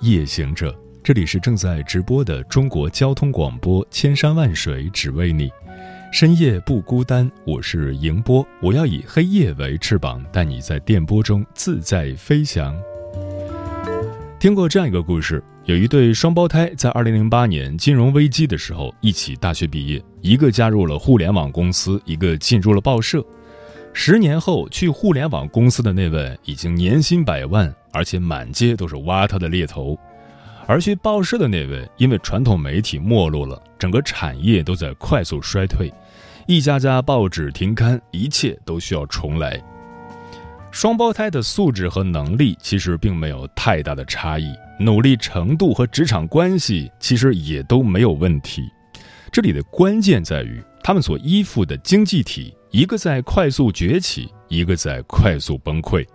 夜行者，这里是正在直播的中国交通广播，千山万水只为你，深夜不孤单。我是迎波，我要以黑夜为翅膀，带你在电波中自在飞翔。听过这样一个故事，有一对双胞胎在2008年金融危机的时候一起大学毕业，一个加入了互联网公司，一个进入了报社。十年后，去互联网公司的那位已经年薪百万，而且满街都是挖他的猎头；而去报社的那位，因为传统媒体没落了，整个产业都在快速衰退，一家家报纸停刊，一切都需要重来。双胞胎的素质和能力其实并没有太大的差异，努力程度和职场关系其实也都没有问题。这里的关键在于他们所依附的经济体。一个在快速崛起，一个在快速崩溃，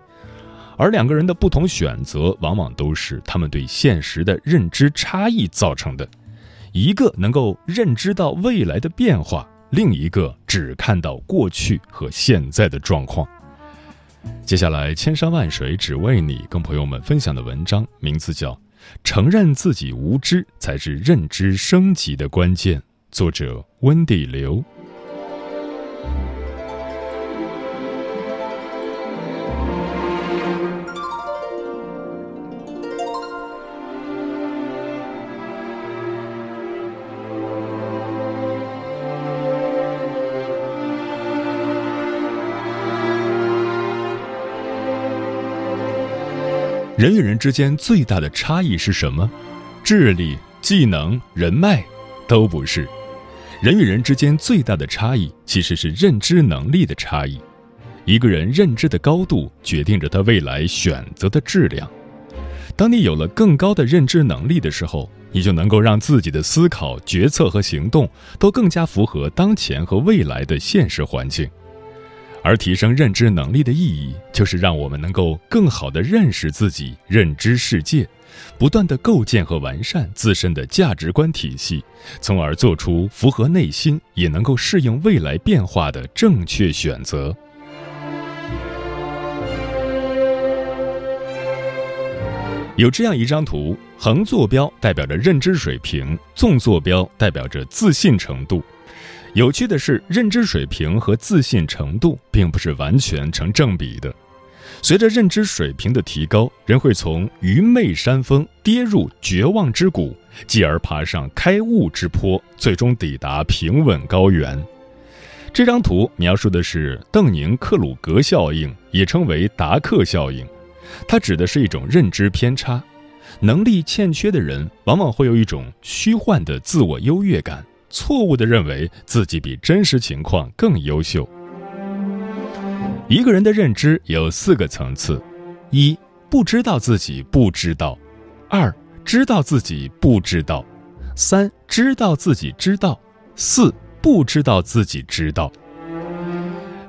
而两个人的不同选择，往往都是他们对现实的认知差异造成的。一个能够认知到未来的变化，另一个只看到过去和现在的状况。接下来，千山万水只为你，跟朋友们分享的文章名字叫《承认自己无知才是认知升级的关键》，作者温蒂刘。人与人之间最大的差异是什么？智力、技能、人脉，都不是。人与人之间最大的差异其实是认知能力的差异。一个人认知的高度决定着他未来选择的质量。当你有了更高的认知能力的时候，你就能够让自己的思考、决策和行动都更加符合当前和未来的现实环境。而提升认知能力的意义，就是让我们能够更好地认识自己、认知世界，不断地构建和完善自身的价值观体系，从而做出符合内心也能够适应未来变化的正确选择。有这样一张图，横坐标代表着认知水平，纵坐标代表着自信程度。有趣的是，认知水平和自信程度并不是完全成正比的。随着认知水平的提高，人会从愚昧山峰跌入绝望之谷，继而爬上开悟之坡，最终抵达平稳高原。这张图描述的是邓宁克鲁格效应，也称为达克效应。它指的是一种认知偏差，能力欠缺的人往往会有一种虚幻的自我优越感。错误的认为自己比真实情况更优秀。一个人的认知有四个层次：一、不知道自己不知道；二、知道自己不知道；三、知道自己知道；四、不知道自己知道。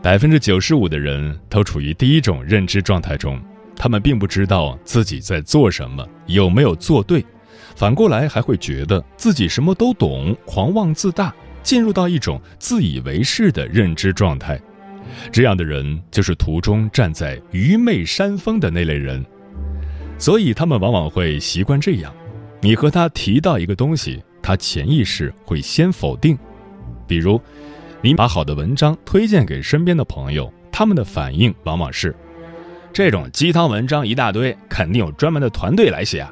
百分之九十五的人都处于第一种认知状态中，他们并不知道自己在做什么，有没有做对。反过来还会觉得自己什么都懂，狂妄自大，进入到一种自以为是的认知状态。这样的人就是图中站在愚昧山峰的那类人，所以他们往往会习惯这样：你和他提到一个东西，他潜意识会先否定。比如，你把好的文章推荐给身边的朋友，他们的反应往往是：这种鸡汤文章一大堆，肯定有专门的团队来写啊。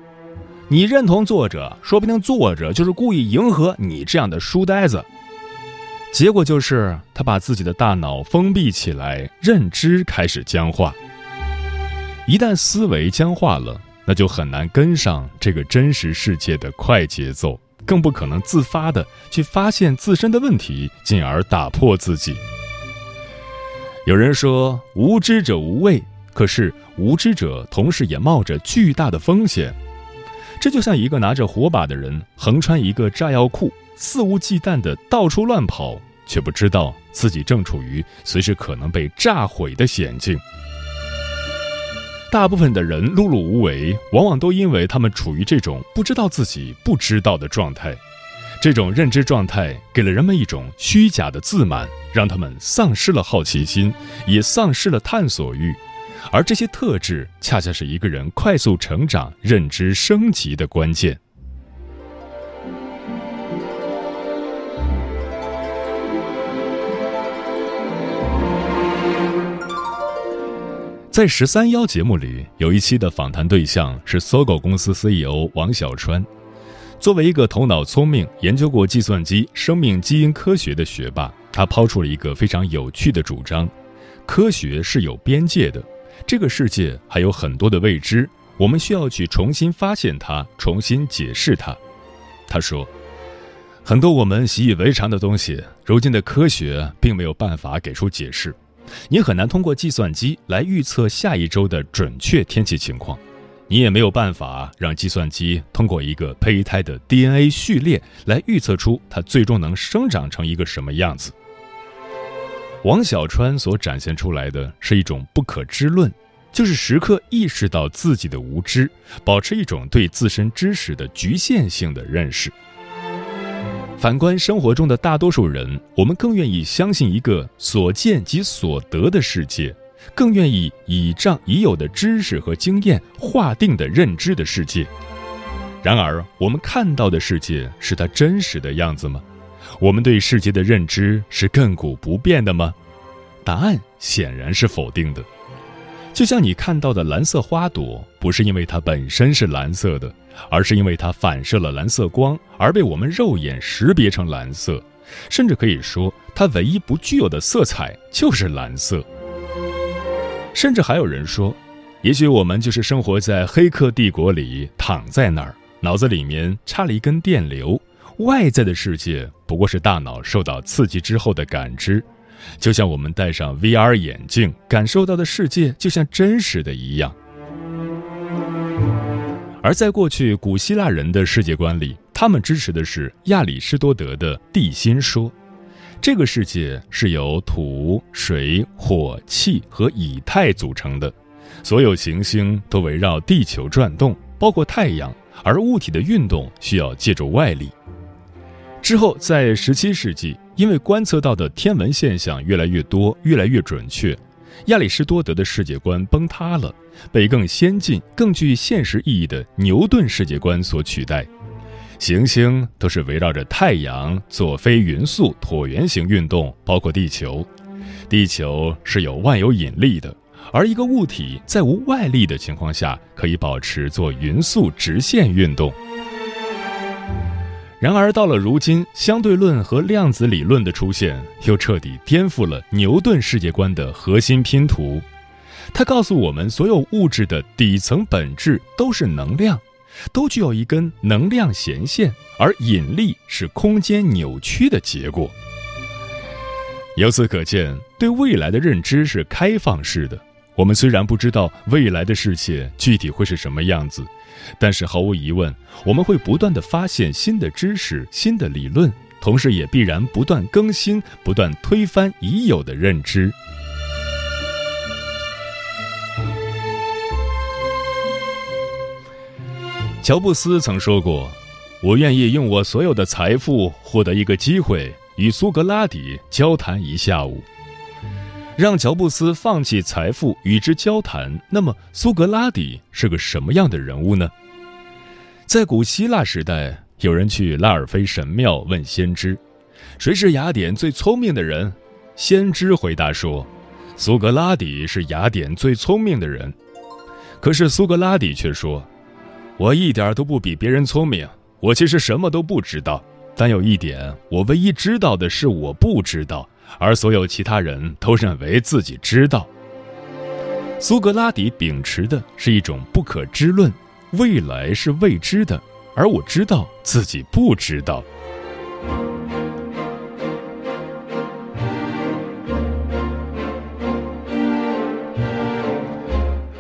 你认同作者，说不定作者就是故意迎合你这样的书呆子。结果就是他把自己的大脑封闭起来，认知开始僵化。一旦思维僵化了，那就很难跟上这个真实世界的快节奏，更不可能自发的去发现自身的问题，进而打破自己。有人说无知者无畏，可是无知者同时也冒着巨大的风险。这就像一个拿着火把的人横穿一个炸药库，肆无忌惮地到处乱跑，却不知道自己正处于随时可能被炸毁的险境。大部分的人碌碌无为，往往都因为他们处于这种不知道自己不知道的状态。这种认知状态给了人们一种虚假的自满，让他们丧失了好奇心，也丧失了探索欲。而这些特质，恰恰是一个人快速成长、认知升级的关键。在十三幺节目里，有一期的访谈对象是搜狗公司 CEO 王小川。作为一个头脑聪明、研究过计算机、生命基因科学的学霸，他抛出了一个非常有趣的主张：科学是有边界的。这个世界还有很多的未知，我们需要去重新发现它，重新解释它。他说，很多我们习以为常的东西，如今的科学并没有办法给出解释。你很难通过计算机来预测下一周的准确天气情况，你也没有办法让计算机通过一个胚胎的 DNA 序列来预测出它最终能生长成一个什么样子。王小川所展现出来的是一种不可知论，就是时刻意识到自己的无知，保持一种对自身知识的局限性的认识。反观生活中的大多数人，我们更愿意相信一个所见即所得的世界，更愿意倚仗已有的知识和经验划定的认知的世界。然而，我们看到的世界是它真实的样子吗？我们对世界的认知是亘古不变的吗？答案显然是否定的。就像你看到的蓝色花朵，不是因为它本身是蓝色的，而是因为它反射了蓝色光而被我们肉眼识别成蓝色。甚至可以说，它唯一不具有的色彩就是蓝色。甚至还有人说，也许我们就是生活在黑客帝国里，躺在那儿，脑子里面插了一根电流。外在的世界不过是大脑受到刺激之后的感知，就像我们戴上 VR 眼镜感受到的世界就像真实的一样。而在过去古希腊人的世界观里，他们支持的是亚里士多德的地心说，这个世界是由土、水、火、气和以太组成的，所有行星都围绕地球转动，包括太阳，而物体的运动需要借助外力。之后，在十七世纪，因为观测到的天文现象越来越多、越来越准确，亚里士多德的世界观崩塌了，被更先进、更具现实意义的牛顿世界观所取代。行星都是围绕着太阳左飞匀速椭圆形运动，包括地球。地球是有万有引力的，而一个物体在无外力的情况下，可以保持做匀速直线运动。然而，到了如今，相对论和量子理论的出现，又彻底颠覆了牛顿世界观的核心拼图。它告诉我们，所有物质的底层本质都是能量，都具有一根能量弦线，而引力是空间扭曲的结果。由此可见，对未来的认知是开放式的。我们虽然不知道未来的世界具体会是什么样子。但是毫无疑问，我们会不断的发现新的知识、新的理论，同时也必然不断更新、不断推翻已有的认知。乔布斯曾说过：“我愿意用我所有的财富获得一个机会，与苏格拉底交谈一下午。”让乔布斯放弃财富与之交谈，那么苏格拉底是个什么样的人物呢？在古希腊时代，有人去拉尔菲神庙问先知：“谁是雅典最聪明的人？”先知回答说：“苏格拉底是雅典最聪明的人。”可是苏格拉底却说：“我一点都不比别人聪明，我其实什么都不知道。但有一点，我唯一知道的是我不知道。”而所有其他人都认为自己知道。苏格拉底秉持的是一种不可知论，未来是未知的，而我知道自己不知道。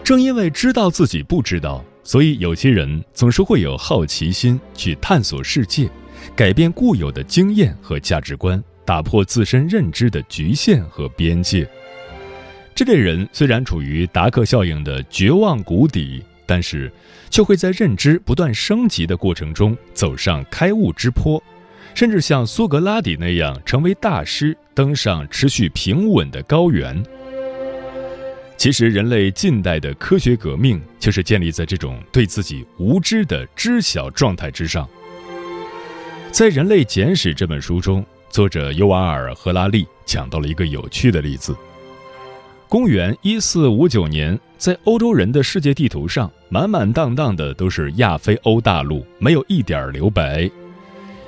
正因为知道自己不知道，所以有些人总是会有好奇心去探索世界，改变固有的经验和价值观，打破自身认知的局限和边界。这类人虽然处于达克效应的绝望谷底，但是却会在认知不断升级的过程中走上开悟之坡，甚至像苏格拉底那样成为大师，登上持续平稳的高原。其实，人类近代的科学革命就是建立在这种对自己无知的知晓状态之上。在《人类简史》这本书中，作者尤瓦尔·赫拉利讲到了一个有趣的例子。公元一四五九年，在欧洲人的世界地图上，满满当当的都是亚非欧大陆，没有一点留白。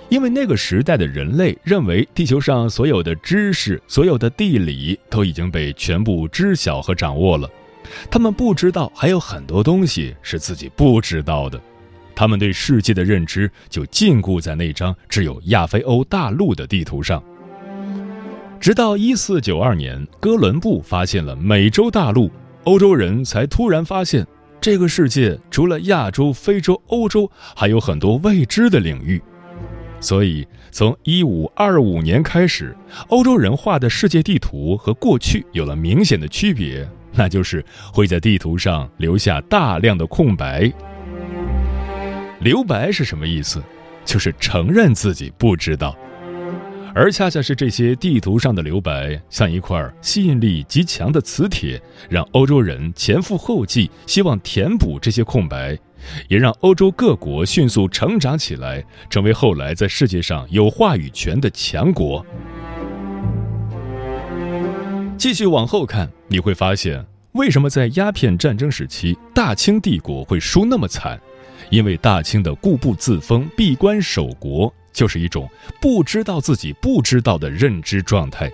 因为那个时代的人类认为，地球上所有的知识、所有的地理都已经被全部知晓和掌握了，他们不知道还有很多东西是自己不知道的。他们对世界的认知就禁锢在那张只有亚非欧大陆的地图上。直到一四九二年，哥伦布发现了美洲大陆，欧洲人才突然发现，这个世界除了亚洲、非洲、欧洲，还有很多未知的领域。所以，从一五二五年开始，欧洲人画的世界地图和过去有了明显的区别，那就是会在地图上留下大量的空白。留白是什么意思？就是承认自己不知道。而恰恰是这些地图上的留白，像一块吸引力极强的磁铁，让欧洲人前赴后继，希望填补这些空白，也让欧洲各国迅速成长起来，成为后来在世界上有话语权的强国。继续往后看，你会发现，为什么在鸦片战争时期，大清帝国会输那么惨？因为大清的固步自封、闭关守国。就是一种不知道自己不知道的认知状态，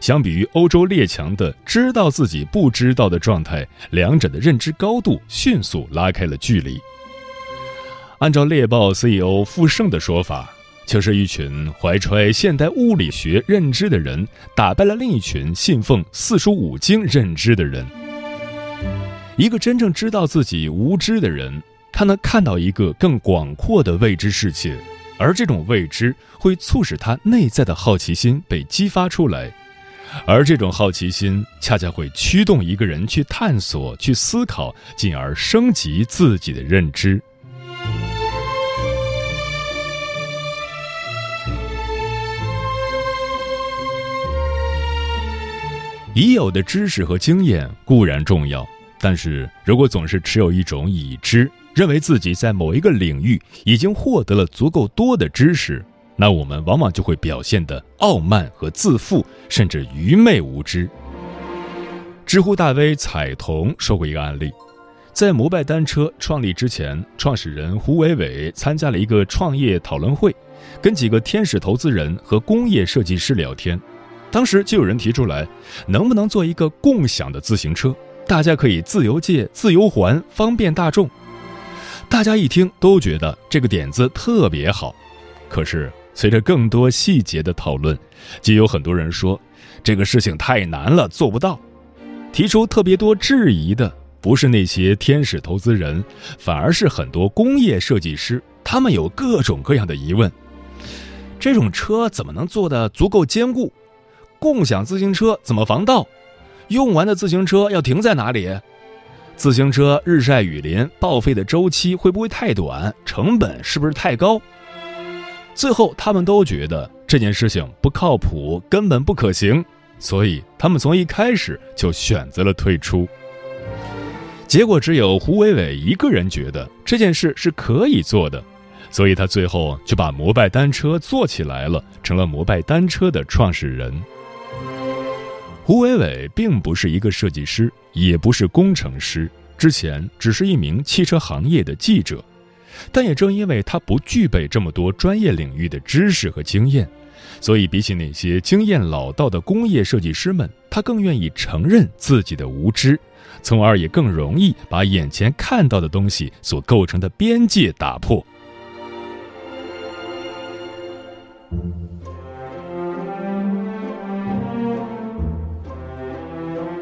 相比于欧洲列强的知道自己不知道的状态，两者的认知高度迅速拉开了距离。按照猎豹 CEO 傅盛的说法，就是一群怀揣现代物理学认知的人，打败了另一群信奉四书五经认知的人。一个真正知道自己无知的人，他能看到一个更广阔的未知世界。而这种未知会促使他内在的好奇心被激发出来，而这种好奇心恰恰会驱动一个人去探索、去思考，进而升级自己的认知。已有的知识和经验固然重要，但是如果总是持有一种已知，认为自己在某一个领域已经获得了足够多的知识，那我们往往就会表现得傲慢和自负，甚至愚昧无知。知乎大 V 彩童说过一个案例，在摩拜单车创立之前，创始人胡伟伟参加了一个创业讨论会，跟几个天使投资人和工业设计师聊天，当时就有人提出来，能不能做一个共享的自行车，大家可以自由借、自由还，方便大众。大家一听都觉得这个点子特别好，可是随着更多细节的讨论，就有很多人说这个事情太难了，做不到。提出特别多质疑的不是那些天使投资人，反而是很多工业设计师，他们有各种各样的疑问：这种车怎么能做得足够坚固？共享自行车怎么防盗？用完的自行车要停在哪里？自行车日晒雨淋报废的周期会不会太短？成本是不是太高？最后，他们都觉得这件事情不靠谱，根本不可行，所以他们从一开始就选择了退出。结果，只有胡伟伟一个人觉得这件事是可以做的，所以他最后就把摩拜单车做起来了，成了摩拜单车的创始人。胡伟伟并不是一个设计师，也不是工程师，之前只是一名汽车行业的记者。但也正因为他不具备这么多专业领域的知识和经验，所以比起那些经验老道的工业设计师们，他更愿意承认自己的无知，从而也更容易把眼前看到的东西所构成的边界打破。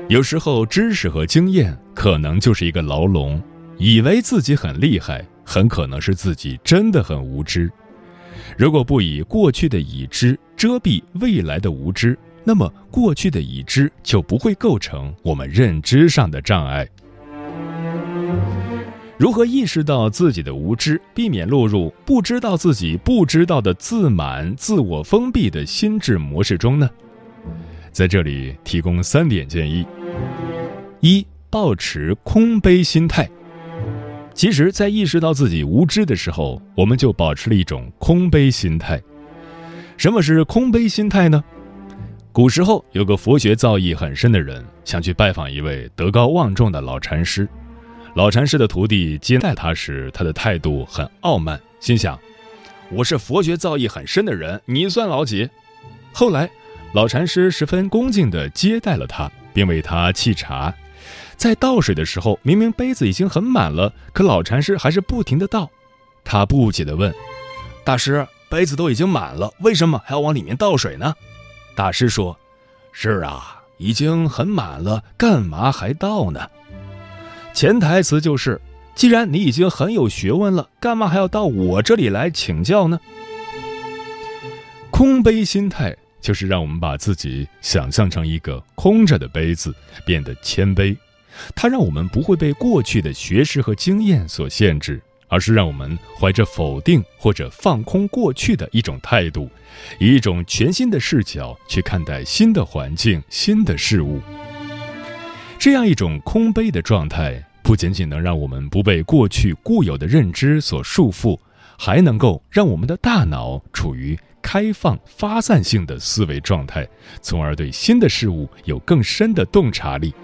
有时候，知识和经验可能就是一个牢笼，以为自己很厉害，很可能是自己真的很无知。如果不以过去的已知遮蔽未来的无知，那么过去的已知就不会构成我们认知上的障碍。如何意识到自己的无知，避免落入不知道自己不知道的自满、自我封闭的心智模式中呢？在这里提供三点建议：一、保持空杯心态。其实，在意识到自己无知的时候，我们就保持了一种空杯心态。什么是空杯心态呢？古时候有个佛学造诣很深的人，想去拜访一位德高望重的老禅师。老禅师的徒弟接待他时，他的态度很傲慢，心想：“我是佛学造诣很深的人，你算老几？”后来，老禅师十分恭敬地接待了他，并为他沏茶。在倒水的时候，明明杯子已经很满了，可老禅师还是不停地倒。他不解地问：“大师，杯子都已经满了，为什么还要往里面倒水呢？”大师说：“是啊，已经很满了，干嘛还倒呢？”潜台词就是：既然你已经很有学问了，干嘛还要到我这里来请教呢？空杯心态就是让我们把自己想象成一个空着的杯子，变得谦卑。它让我们不会被过去的学识和经验所限制，而是让我们怀着否定或者放空过去的一种态度，以一种全新的视角去看待新的环境、新的事物。这样一种空杯的状态，不仅仅能让我们不被过去固有的认知所束缚，还能够让我们的大脑处于开放、发散性的思维状态，从而对新的事物有更深的洞察力。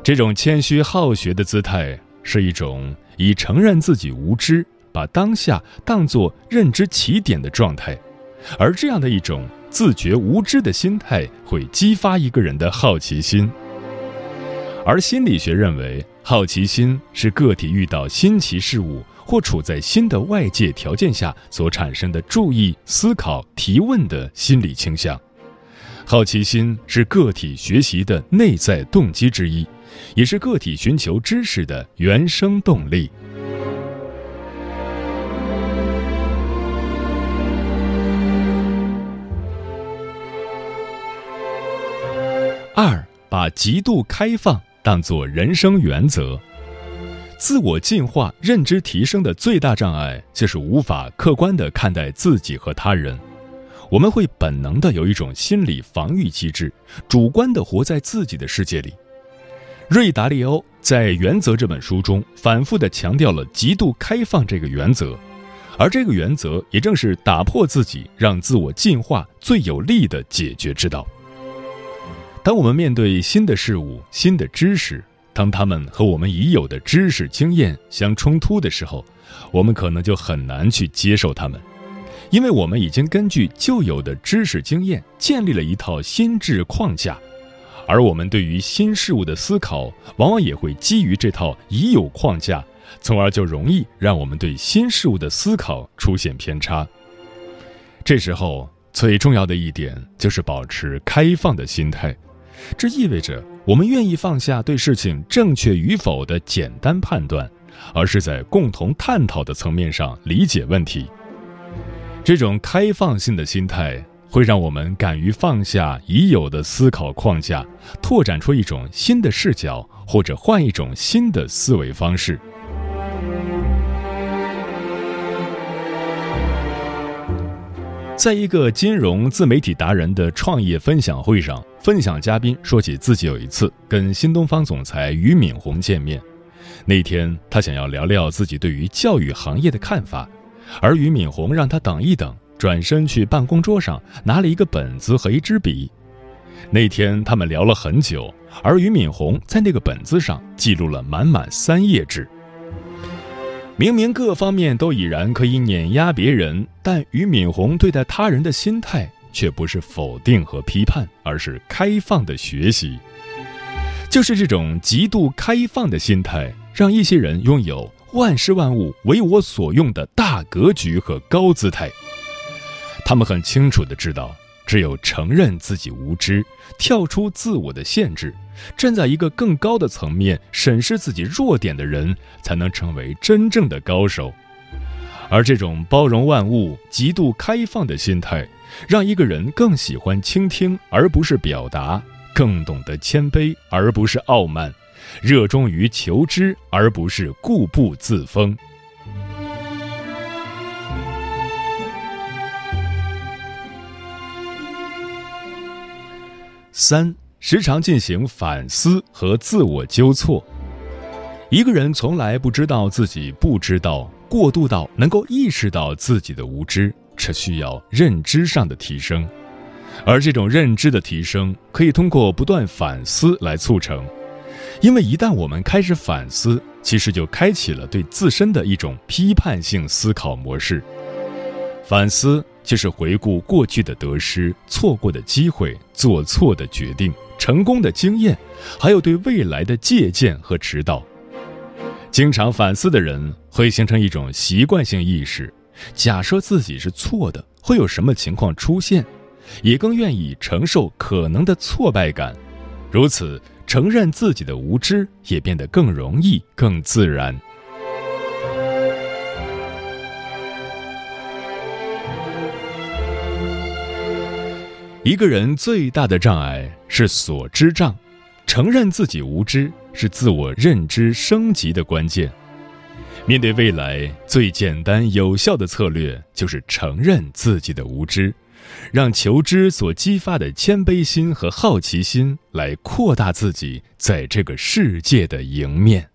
这种谦虚好学的姿态，是一种以承认自己无知、把当下当作认知起点的状态，而这样的一种自觉无知的心态，会激发一个人的好奇心。而心理学认为，好奇心是个体遇到新奇事物或处在新的外界条件下所产生的注意、思考、提问的心理倾向。好奇心是个体学习的内在动机之一。也是个体寻求知识的原生动力。二，把极度开放当作人生原则。自我进化、认知提升的最大障碍，就是无法客观的看待自己和他人。我们会本能的有一种心理防御机制，主观的活在自己的世界里。瑞达利欧在《原则》这本书中反复地强调了极度开放这个原则，而这个原则也正是打破自己、让自我进化最有力的解决之道。当我们面对新的事物、新的知识，当他们和我们已有的知识经验相冲突的时候，我们可能就很难去接受他们，因为我们已经根据旧有的知识经验建立了一套心智框架。而我们对于新事物的思考，往往也会基于这套已有框架，从而就容易让我们对新事物的思考出现偏差。这时候最重要的一点就是保持开放的心态，这意味着我们愿意放下对事情正确与否的简单判断，而是在共同探讨的层面上理解问题。这种开放性的心态。会让我们敢于放下已有的思考框架，拓展出一种新的视角，或者换一种新的思维方式。在一个金融自媒体达人的创业分享会上，分享嘉宾说起自己有一次跟新东方总裁俞敏洪见面，那天他想要聊聊自己对于教育行业的看法，而俞敏洪让他等一等。转身去办公桌上拿了一个本子和一支笔。那天他们聊了很久，而俞敏洪在那个本子上记录了满满三页纸。明明各方面都已然可以碾压别人，但俞敏洪对待他人的心态却不是否定和批判，而是开放的学习。就是这种极度开放的心态，让一些人拥有万事万物为我所用的大格局和高姿态。他们很清楚的知道，只有承认自己无知，跳出自我的限制，站在一个更高的层面审视自己弱点的人，才能成为真正的高手。而这种包容万物、极度开放的心态，让一个人更喜欢倾听而不是表达，更懂得谦卑而不是傲慢，热衷于求知而不是固步自封。三，时常进行反思和自我纠错。一个人从来不知道自己不知道，过度到能够意识到自己的无知，这需要认知上的提升。而这种认知的提升，可以通过不断反思来促成。因为一旦我们开始反思，其实就开启了对自身的一种批判性思考模式。反思。就是回顾过去的得失、错过的机会、做错的决定、成功的经验，还有对未来的借鉴和指导。经常反思的人会形成一种习惯性意识，假设自己是错的，会有什么情况出现，也更愿意承受可能的挫败感。如此，承认自己的无知也变得更容易、更自然。一个人最大的障碍是所知障，承认自己无知是自我认知升级的关键。面对未来，最简单有效的策略就是承认自己的无知，让求知所激发的谦卑心和好奇心来扩大自己在这个世界的迎面。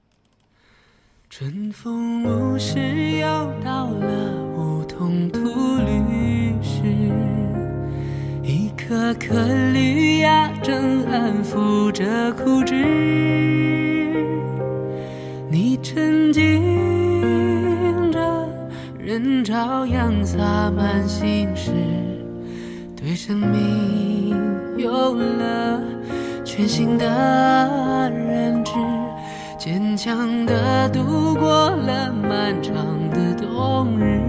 春风无事又到了梧桐吐绿正安抚着枯枝，你沉浸着人朝阳洒满心事，对生命有了全新的认知，坚强地度过了漫长的冬日，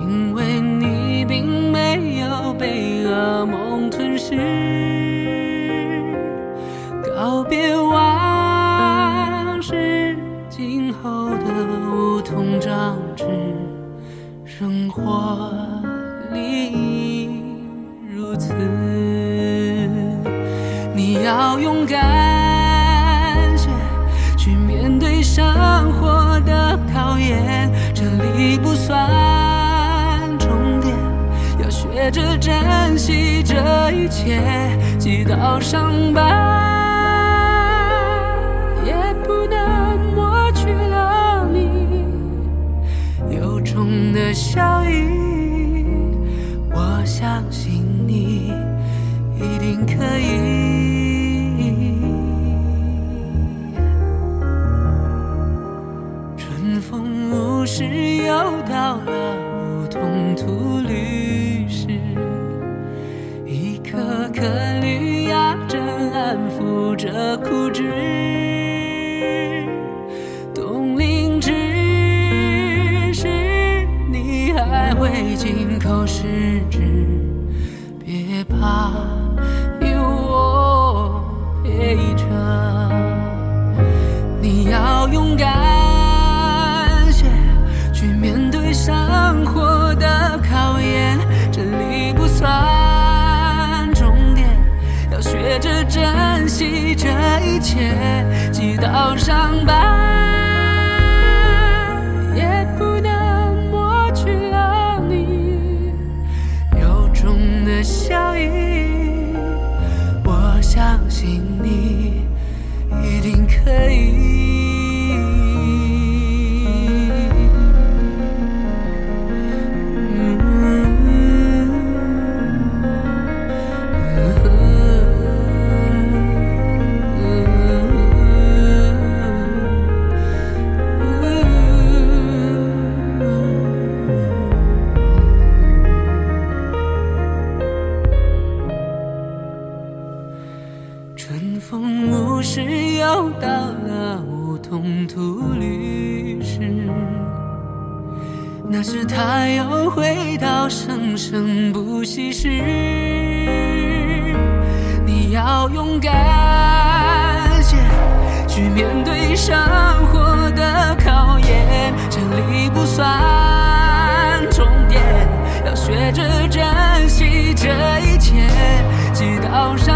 因为你并。没有被噩梦吞噬，告别往事，今后的梧桐长枝，生活里如此。你要勇敢些，去面对生活的考验，这里不算。学着珍惜这一切，几道伤疤也不能抹去了你由衷的笑意。我相信你一定可以。春风无事又到了着枯枝，冬令之时，你还会紧扣十指，别怕，有我陪着。你要勇敢切，几道伤疤要学